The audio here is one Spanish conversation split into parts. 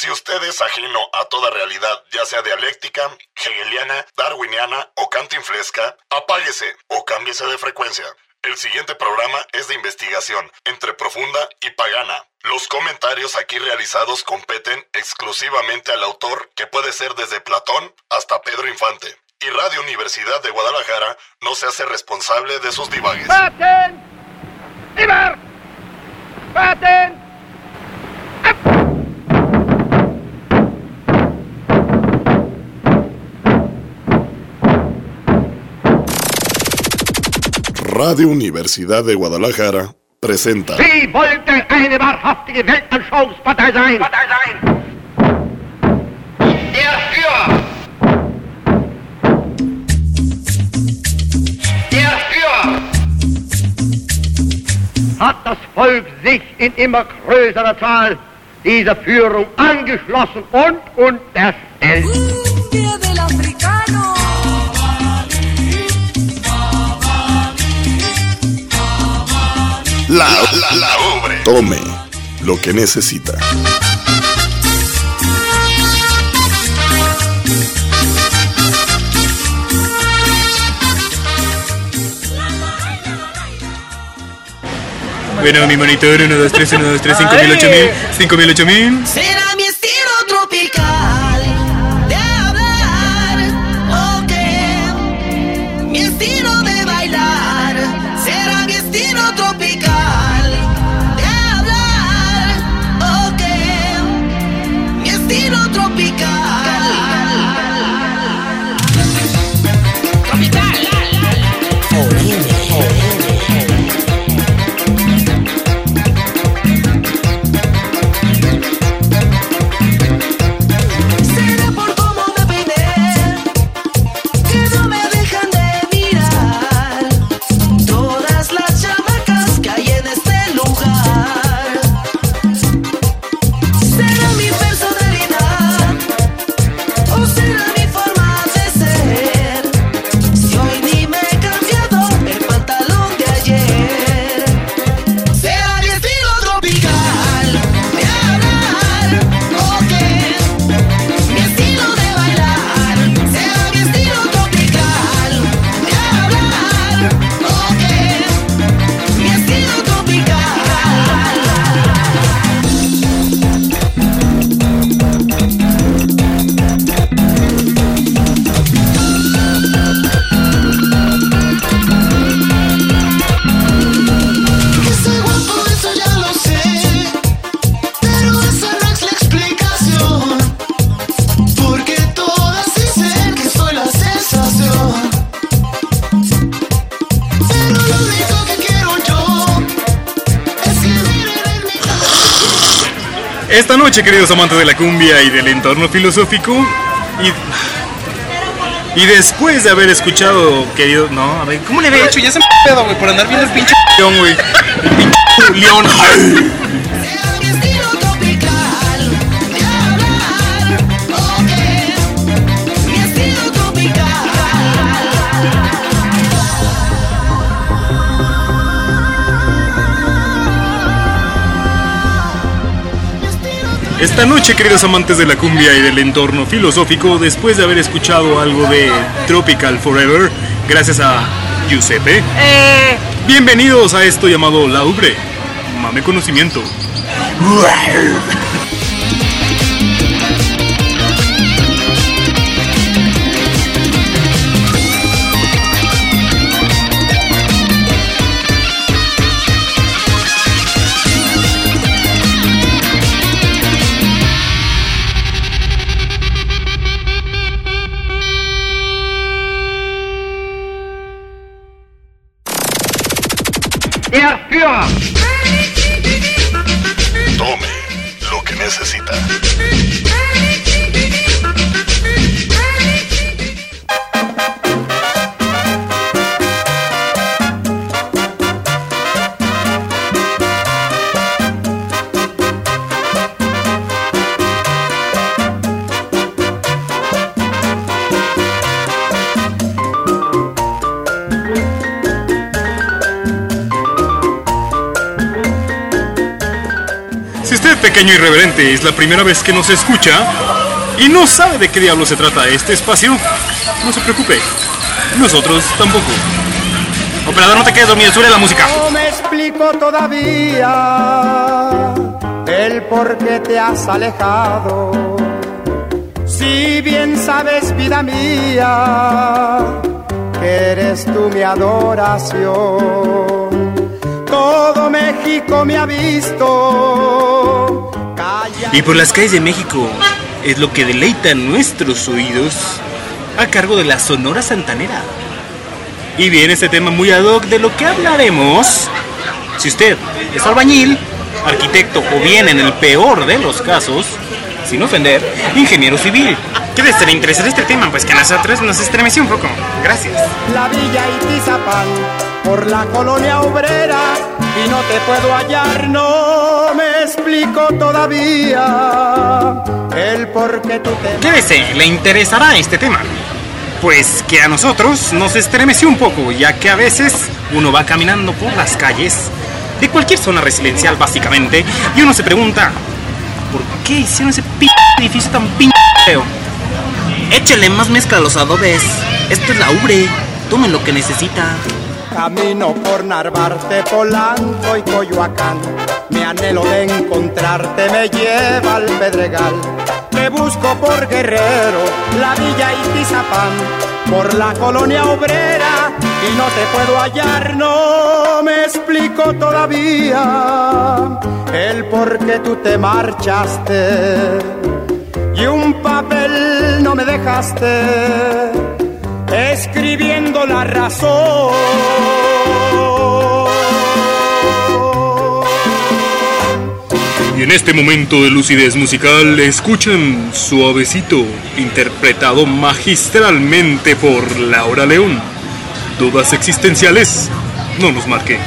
Si usted es ajeno a toda realidad, ya sea dialéctica, hegeliana, darwiniana o cantinflesca, apáguese o cámbiese de frecuencia. El siguiente programa es de investigación, entre profunda y pagana. Los comentarios aquí realizados competen exclusivamente al autor, que puede ser desde Platón hasta Pedro Infante. Y Radio Universidad de Guadalajara no se hace responsable de sus divagues. ¡Baten! ¡Ibar! ¡Baten! Radio Universidad de Guadalajara presenta. Sie wollte eine wahrhaftige Weltanschauungspartei sein. Partei sein. Der Führer. Der Führer. Hat das Volk sich in immer größerer Zahl dieser Führung angeschlossen und unterstellt. Tome lo que necesita. Bueno, mi monitor, 1, 2, 3, 1, 2, 3, 5000, 8000, 5000, 8000. Esta noche, queridos amantes de la cumbia y del entorno filosófico, y, y después de haber escuchado, querido. No, a ver, ¿cómo le había hecho? Ya se me pedo, güey, por andar viendo el pinche león, güey. El pinche león. Esta noche, queridos amantes de la cumbia y del entorno filosófico, después de haber escuchado algo de Tropical Forever, gracias a Giuseppe, bienvenidos a esto llamado La Ubre, mame conocimiento. pequeño irreverente es la primera vez que nos escucha y no sabe de qué diablo se trata este espacio, no se preocupe. Nosotros tampoco. Operador, no te quedes dormido, sube la música. No me explico todavía el por qué te has alejado. Si bien sabes, vida mía, que eres tú mi adoración. Todo México me ha visto. Y por las calles de México es lo que deleita nuestros oídos a cargo de la Sonora Santanera. Y viene este tema muy ad hoc de lo que hablaremos. Si usted es albañil, arquitecto o bien en el peor de los casos, sin ofender, ingeniero civil. ¿Qué les le interesa este tema? Pues que a nosotros nos estremeció un poco. Gracias. la villa Itizapán, por la colonia obrera, y no te puedo hallar, no me explico todavía el por qué tú te le interesará este tema. Pues que a nosotros nos estremeció un poco, ya que a veces uno va caminando por las calles de cualquier zona residencial básicamente y uno se pregunta, ¿por qué hicieron ese p edificio tan p feo? Échale más mezcla a los adobes. Esto es la ubre. Tome lo que necesita. Camino por Narvarte, Polanco y Coyoacán. Mi anhelo de encontrarte me lleva al Pedregal. Te busco por Guerrero, la villa Itizapán, por la colonia obrera y no te puedo hallar, no me explico todavía el por qué tú te marchaste y un papel no me dejaste escribiendo la razón. Y en este momento de lucidez musical, escuchan Suavecito, interpretado magistralmente por Laura León. Dudas existenciales, no nos marque.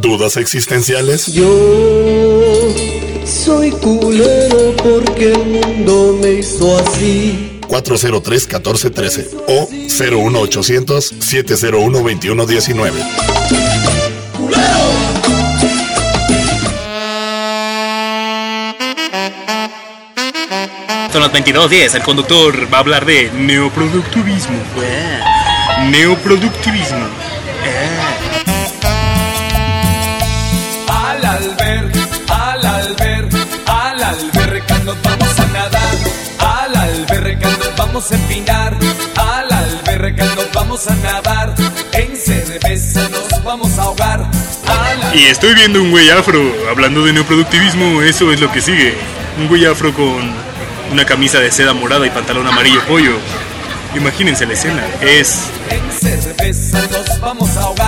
¿Dudas existenciales? Yo soy culero porque el mundo me hizo así. 403-1413 o 01800-701-2119. Son las 22.10. El conductor va a hablar de neoproductivismo. Neoproductivismo. Vamos a empinar. Al alberca nos vamos a nadar. En cerveza nos vamos a ahogar. Al Y estoy viendo un güey afro. Hablando de neoproductivismo, eso es lo que sigue. Un güey afro con una camisa de seda morada y pantalón amarillo pollo. Imagínense la escena. Es En cerveza nos vamos a ahogar.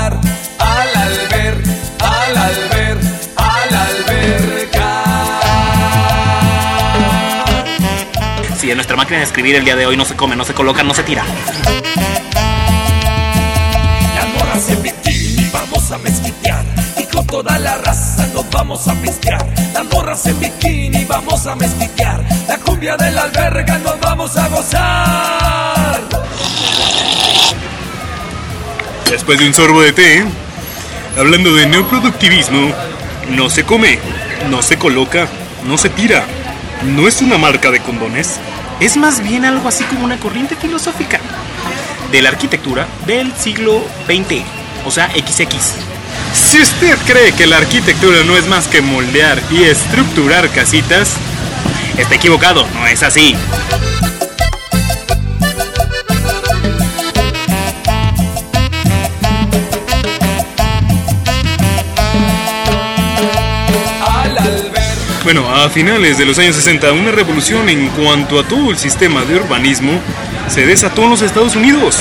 Si en nuestra máquina de escribir el día de hoy no se come, no se coloca, no se tira. Las morras en bikini vamos a mezquitear. Y con toda la raza nos vamos a pistear. Las morras en bikini vamos a mezquitear. La cumbia de la alberga nos vamos a gozar. Después de un sorbo de té, hablando de neoproductivismo, no se come, no se coloca, no se tira. No es una marca de condones, es más bien algo así como una corriente filosófica de la arquitectura del siglo XX, o sea, XX. Si usted cree que la arquitectura no es más que moldear y estructurar casitas, está equivocado, no es así. Bueno, a finales de los años 60, una revolución en cuanto a todo el sistema de urbanismo se desató en los Estados Unidos.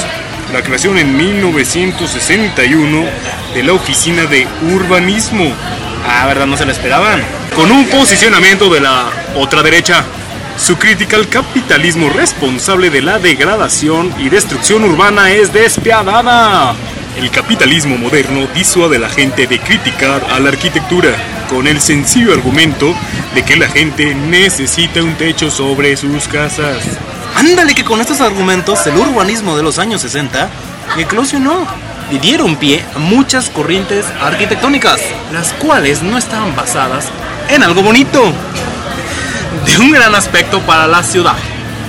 La creación en 1961 de la Oficina de Urbanismo. Ah, ¿verdad? No se la esperaban. Con un posicionamiento de la otra derecha. Su crítica al capitalismo responsable de la degradación y destrucción urbana es despiadada. El capitalismo moderno disuade a la gente de criticar a la arquitectura con el sencillo argumento de que la gente necesita un techo sobre sus casas. Ándale que con estos argumentos el urbanismo de los años 60 eclosionó y dieron pie a muchas corrientes arquitectónicas, las cuales no estaban basadas en algo bonito, de un gran aspecto para la ciudad,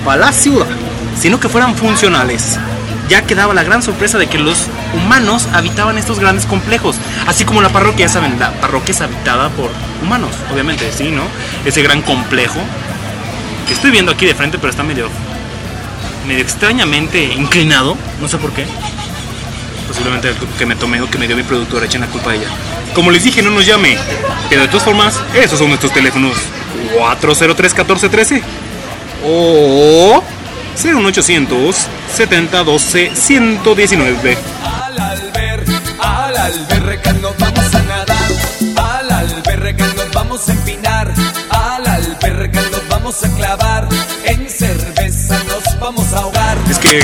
para la ciudad, sino que fueran funcionales. Ya quedaba la gran sorpresa de que los humanos habitaban estos grandes complejos, así como la parroquia, ya saben, la parroquia es habitada por humanos, obviamente, sí, ¿no? Ese gran complejo que estoy viendo aquí de frente, pero está medio medio extrañamente inclinado, no sé por qué. Posiblemente que me tomé o que me dio mi productora, echen la culpa a ella. Como les dije, no nos llame. Pero de todas formas, esos son nuestros teléfonos. 403-1413 o 01800 7012 119. Al alber, al alberca nos vamos a nadar Al alberca nos vamos a empinar Al alberca nos vamos a clavar En cerveza nos vamos a ahogar Es que.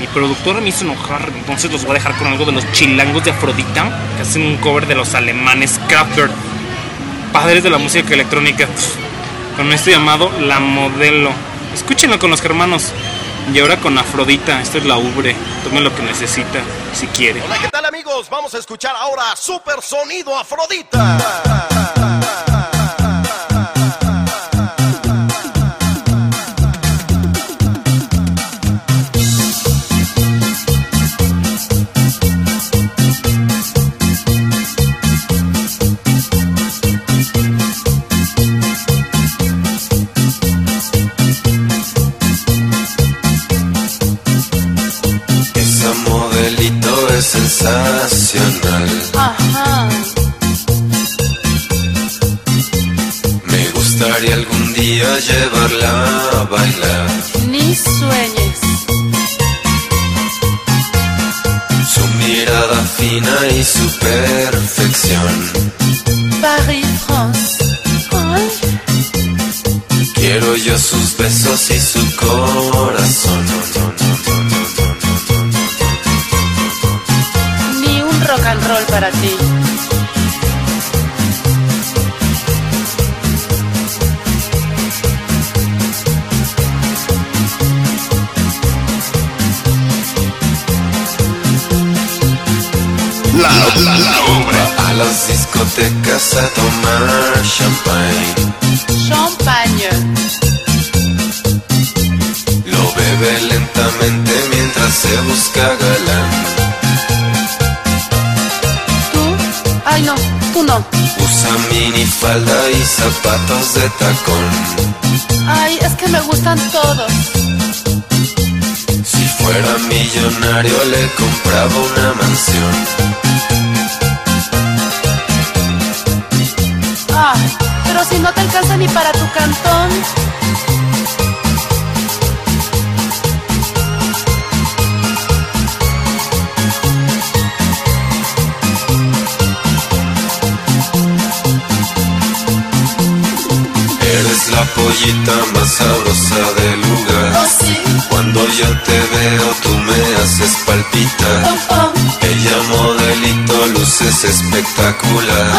Mi productora me hizo enojar, entonces los voy a dejar con algo de los chilangos de Afrodita, que hacen un cover de los alemanes Kraftwerk, padres de la música electrónica, con esto llamado La Modelo. Escúchenlo con los hermanos. Y ahora con Afrodita, esto es la ubre. Tome lo que necesita, si quiere. Hola, ¿qué tal amigos? Vamos a escuchar ahora Super Sonido Afrodita. Bailar. Ni sueñes. Su mirada fina y su perfección. Paris, France. Ay, Quiero yo sus besos y su corazón. ni un rock and roll para ti. Las discotecas a tomar champagne. Champagne. Lo bebe lentamente mientras se busca galán. ¿Tú? Ay, no, tú no. Usa minifalda y zapatos de tacón. Ay, es que me gustan todos. Si fuera millonario le compraba una mansión. Ni para tu cantón. La pollita más sabrosa del lugar. Oh, sí. Cuando yo te veo tú me haces palpitar. Ella modelito, luces espectacular.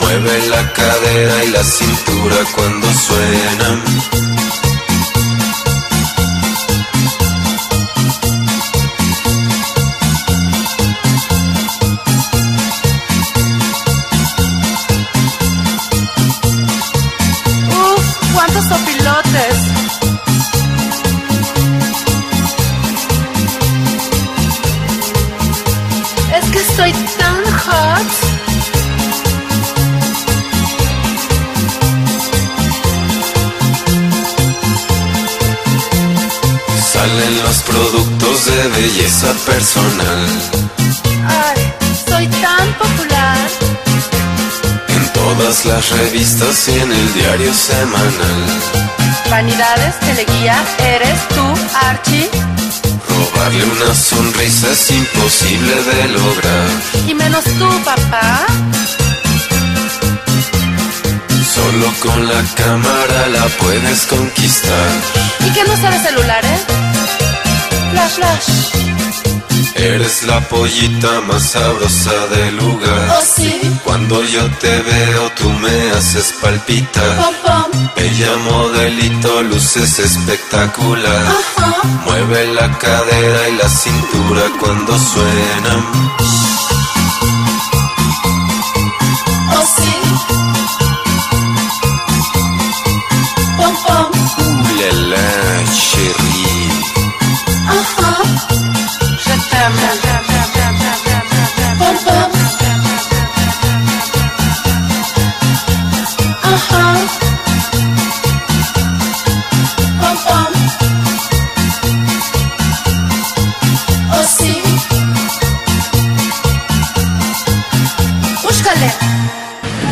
Mueve la cadera y la cintura cuando suenan. Sopilotes. Es que estoy tan hot. Salen los productos de belleza personal. Ay, soy tan popular. Todas las revistas y en el diario semanal. Vanidades, teleguía, eres tú, Archie. Robarle una sonrisa es imposible de lograr. Y menos tú, papá. Solo con la cámara la puedes conquistar. ¿Y qué no sabes celular, eh? Flash, flash. Eres la pollita más sabrosa del lugar. Oh, sí. Cuando yo te veo, tú me haces palpitar. Pom, pom. Bella modelito, luces espectacular. Mueve la cadera y la cintura cuando suenan. Oh, sí. Pom, pom. Uh, la, la, chérie.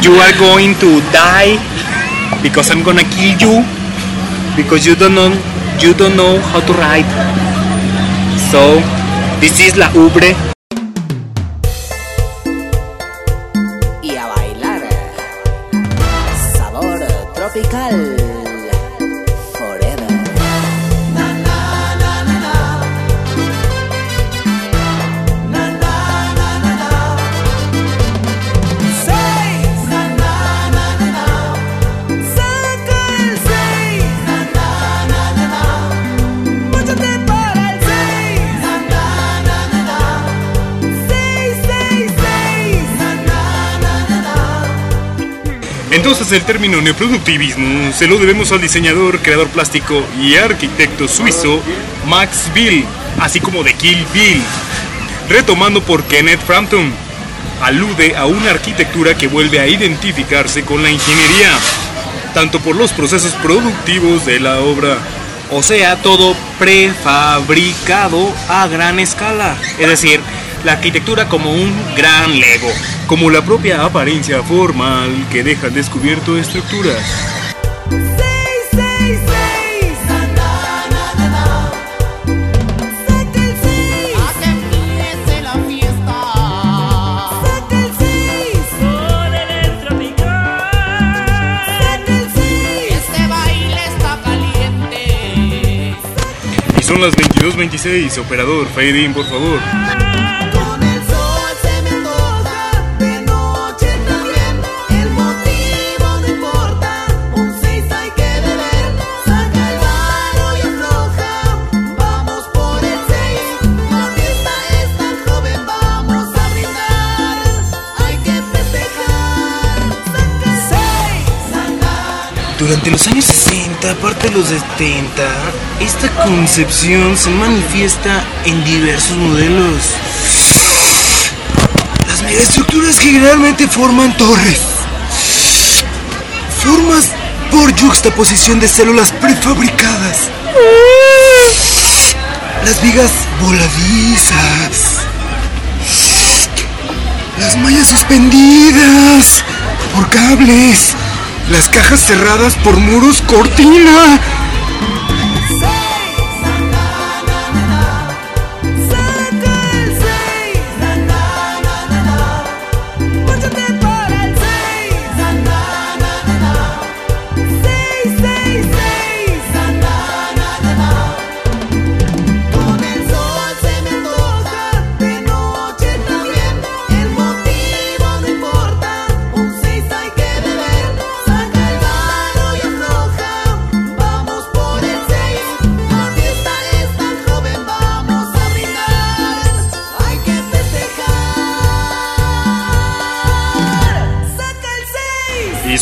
You are going to die because I'm gonna kill you because you don't know you don't know how to ride. So this is la ubre. El término neoproductivismo se lo debemos al diseñador, creador plástico y arquitecto suizo Max Bill, así como de Kill Bill. Retomando por Kenneth Frampton, alude a una arquitectura que vuelve a identificarse con la ingeniería, tanto por los procesos productivos de la obra, o sea, todo prefabricado a gran escala, es decir, la arquitectura como un gran lego, como la propia apariencia formal que deja descubierto estructuras. Y son las 22.26, operador, fade por favor. Durante los años 60, parte de los 70, esta concepción se manifiesta en diversos modelos. Las megaestructuras generalmente forman torres. Formas por yuxtaposición de células prefabricadas. Las vigas voladizas. Las mallas suspendidas por cables. Las cajas cerradas por muros cortina.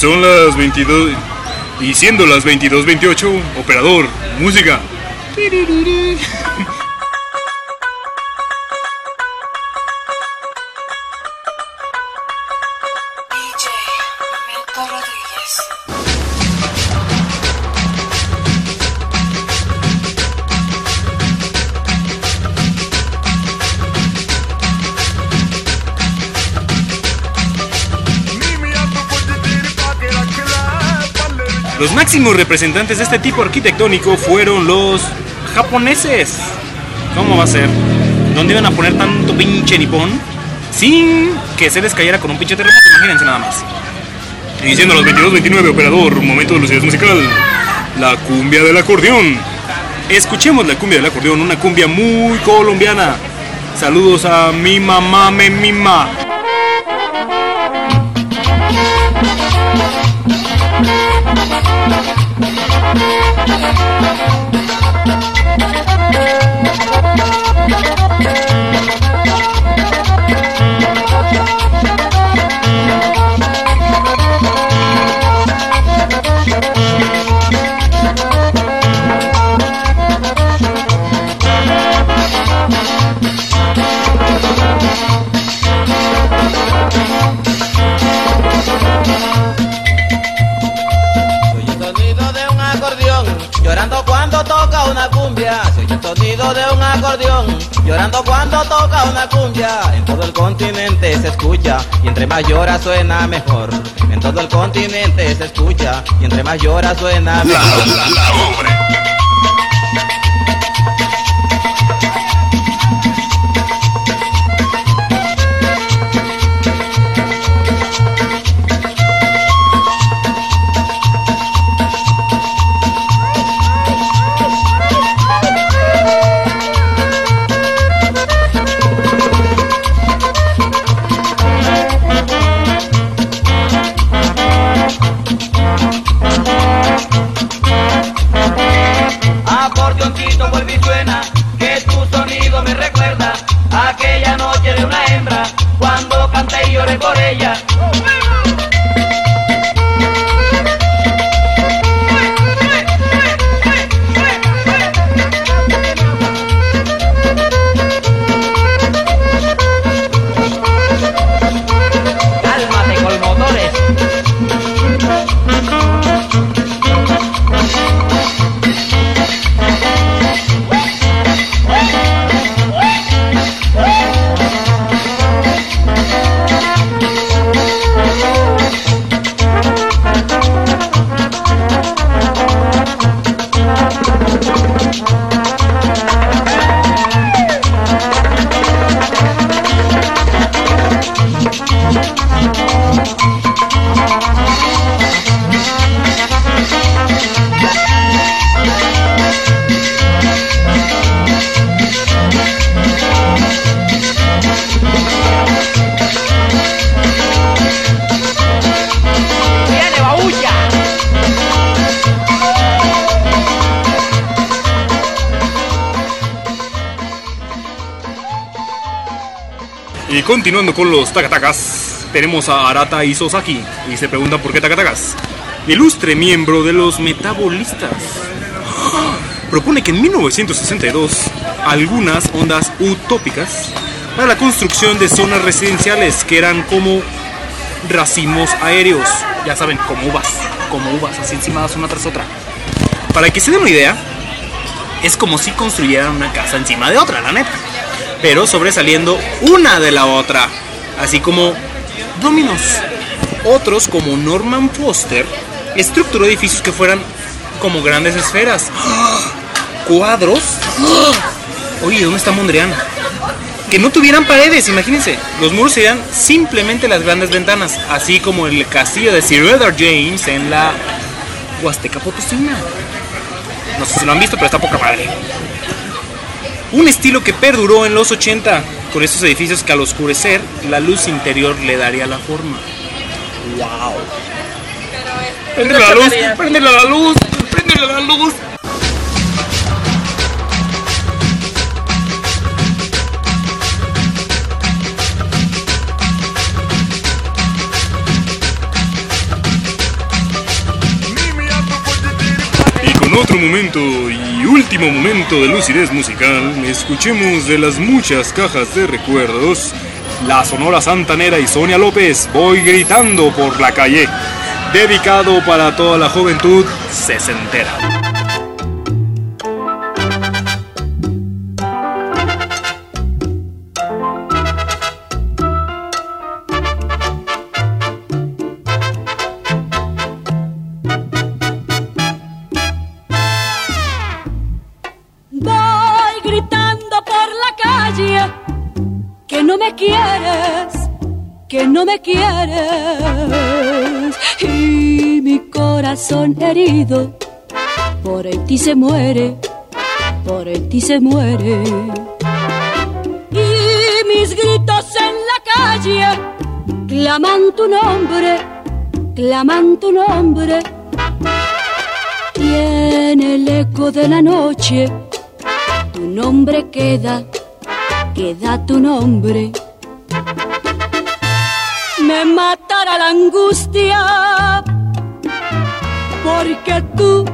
Son las 22. Y siendo las 22.28, operador, música. máximos representantes de este tipo arquitectónico fueron los japoneses. ¿Cómo va a ser? ¿Dónde iban a poner tanto pinche nipón? Sin que se les cayera con un pinche terremoto, imagínense nada más. Y siendo las 22.29, operador, momento de lucidez musical. La cumbia del acordeón. Escuchemos la cumbia del acordeón, una cumbia muy colombiana. Saludos a mi mamá me mima. Sonido de un acordeón, llorando cuando toca una cumbia. En todo el continente se escucha, y entre más llora suena mejor. En todo el continente se escucha, y entre más llora suena mejor. La, la ubre. Continuando con los takatakas, tenemos a Arata y Sosaki. Y se preguntan por qué takatakas. ilustre miembro de los metabolistas. Propone que en 1962 algunas ondas utópicas para la construcción de zonas residenciales que eran como racimos aéreos, ya saben, como uvas, como uvas, así encimadas una tras otra. Para que se den una idea, es como si construyeran una casa encima de otra, la neta, pero sobresaliendo una de la otra, así como dominos. Otros, como Norman Foster, estructuró edificios que fueran como grandes esferas. Cuadros. Oye, ¿dónde está Mondrian? Que no tuvieran paredes, imagínense. Los muros serían simplemente las grandes ventanas, así como el castillo de Sir Edward James en la Huasteca Potosina. No sé si lo han visto, pero está poca madre. Un estilo que perduró en los 80, con estos edificios que al oscurecer, la luz interior le daría la forma. ¡Wow! ¡Prendele la luz! ¡Prendele la luz! ¡Prendele la luz! Con otro momento y último momento de lucidez musical, escuchemos de las muchas cajas de recuerdos la Sonora Santanera y Sonia López, Voy gritando por la calle, dedicado para toda la juventud sesentera. Me quieres. Y mi corazón herido por ti se muere, por ti se muere. Y mis gritos en la calle claman tu nombre, claman tu nombre. Tiene el eco de la noche, tu nombre queda, queda tu nombre. Me matará la angustia, porque tú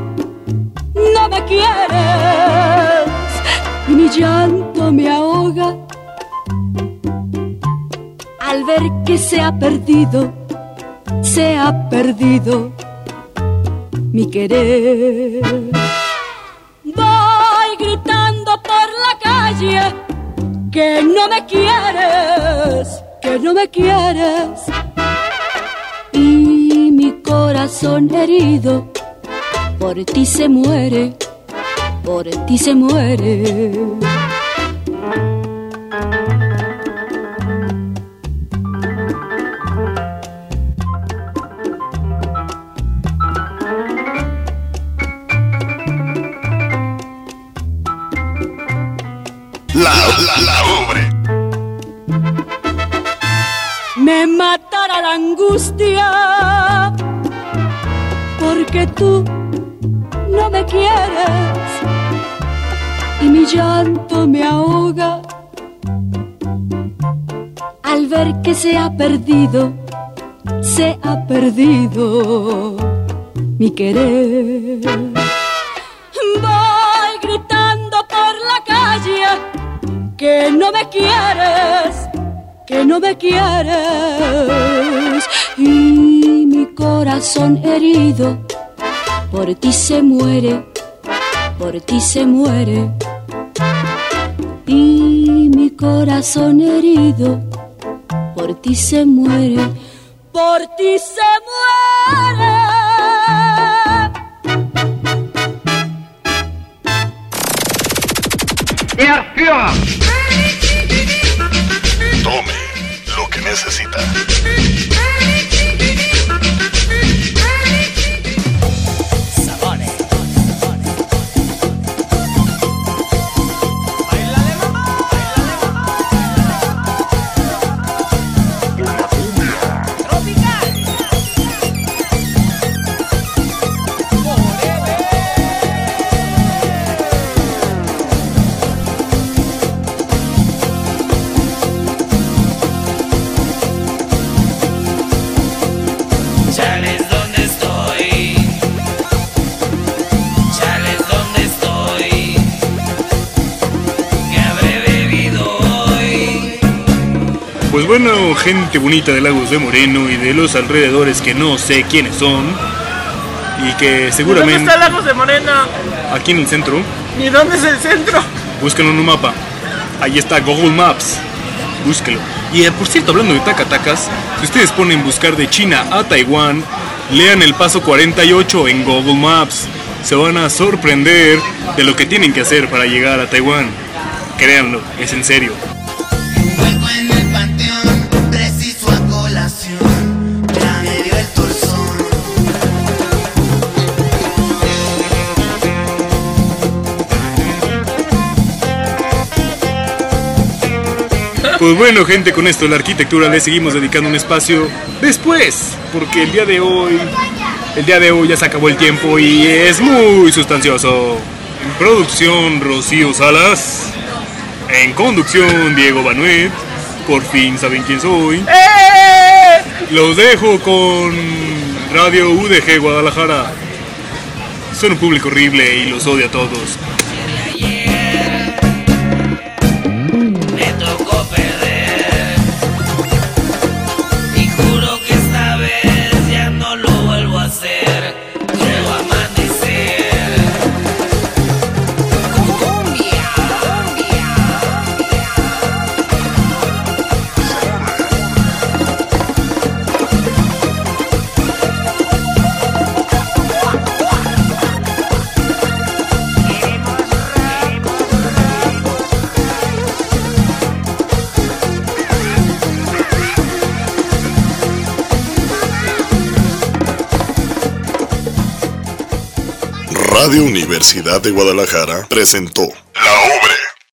no me quieres y mi llanto me ahoga al ver que se ha perdido, se ha perdido mi querer. Voy gritando por la calle que no me quieres, que no me quieres. Y mi corazón herido por ti se muere, por ti se muere. La, me matará la angustia, porque tú no me quieres y mi llanto me ahoga al ver que se ha perdido, se ha perdido mi querer. Voy gritando por la calle que no me quieres que no me quieres y mi corazón herido por ti se muere, por ti se muere y mi corazón herido por ti se muere, por ti se muere. Führer! Necesita. Bueno, gente bonita de Lagos de Moreno y de los alrededores que no sé quiénes son. Y que ¿Dónde seguramente está Lagos de Morena? aquí en el centro, ¿Ni dónde es el centro? búsquenlo en un mapa. Ahí está Google Maps. Búsquelo. Y eh, por cierto, hablando de tacatacas, si ustedes ponen buscar de China a Taiwán, lean el paso 48 en Google Maps. Se van a sorprender de lo que tienen que hacer para llegar a Taiwán. Créanlo, es en serio. Pues bueno, gente, con esto de la arquitectura le seguimos dedicando un espacio después, porque el día de hoy, el día de hoy ya se acabó el tiempo y es muy sustancioso. En producción, Rocío Salas. En conducción, Diego Banuet. Por fin saben quién soy. Los dejo con Radio UDG Guadalajara. Son un público horrible y los odio a todos. Radio Universidad de Guadalajara presentó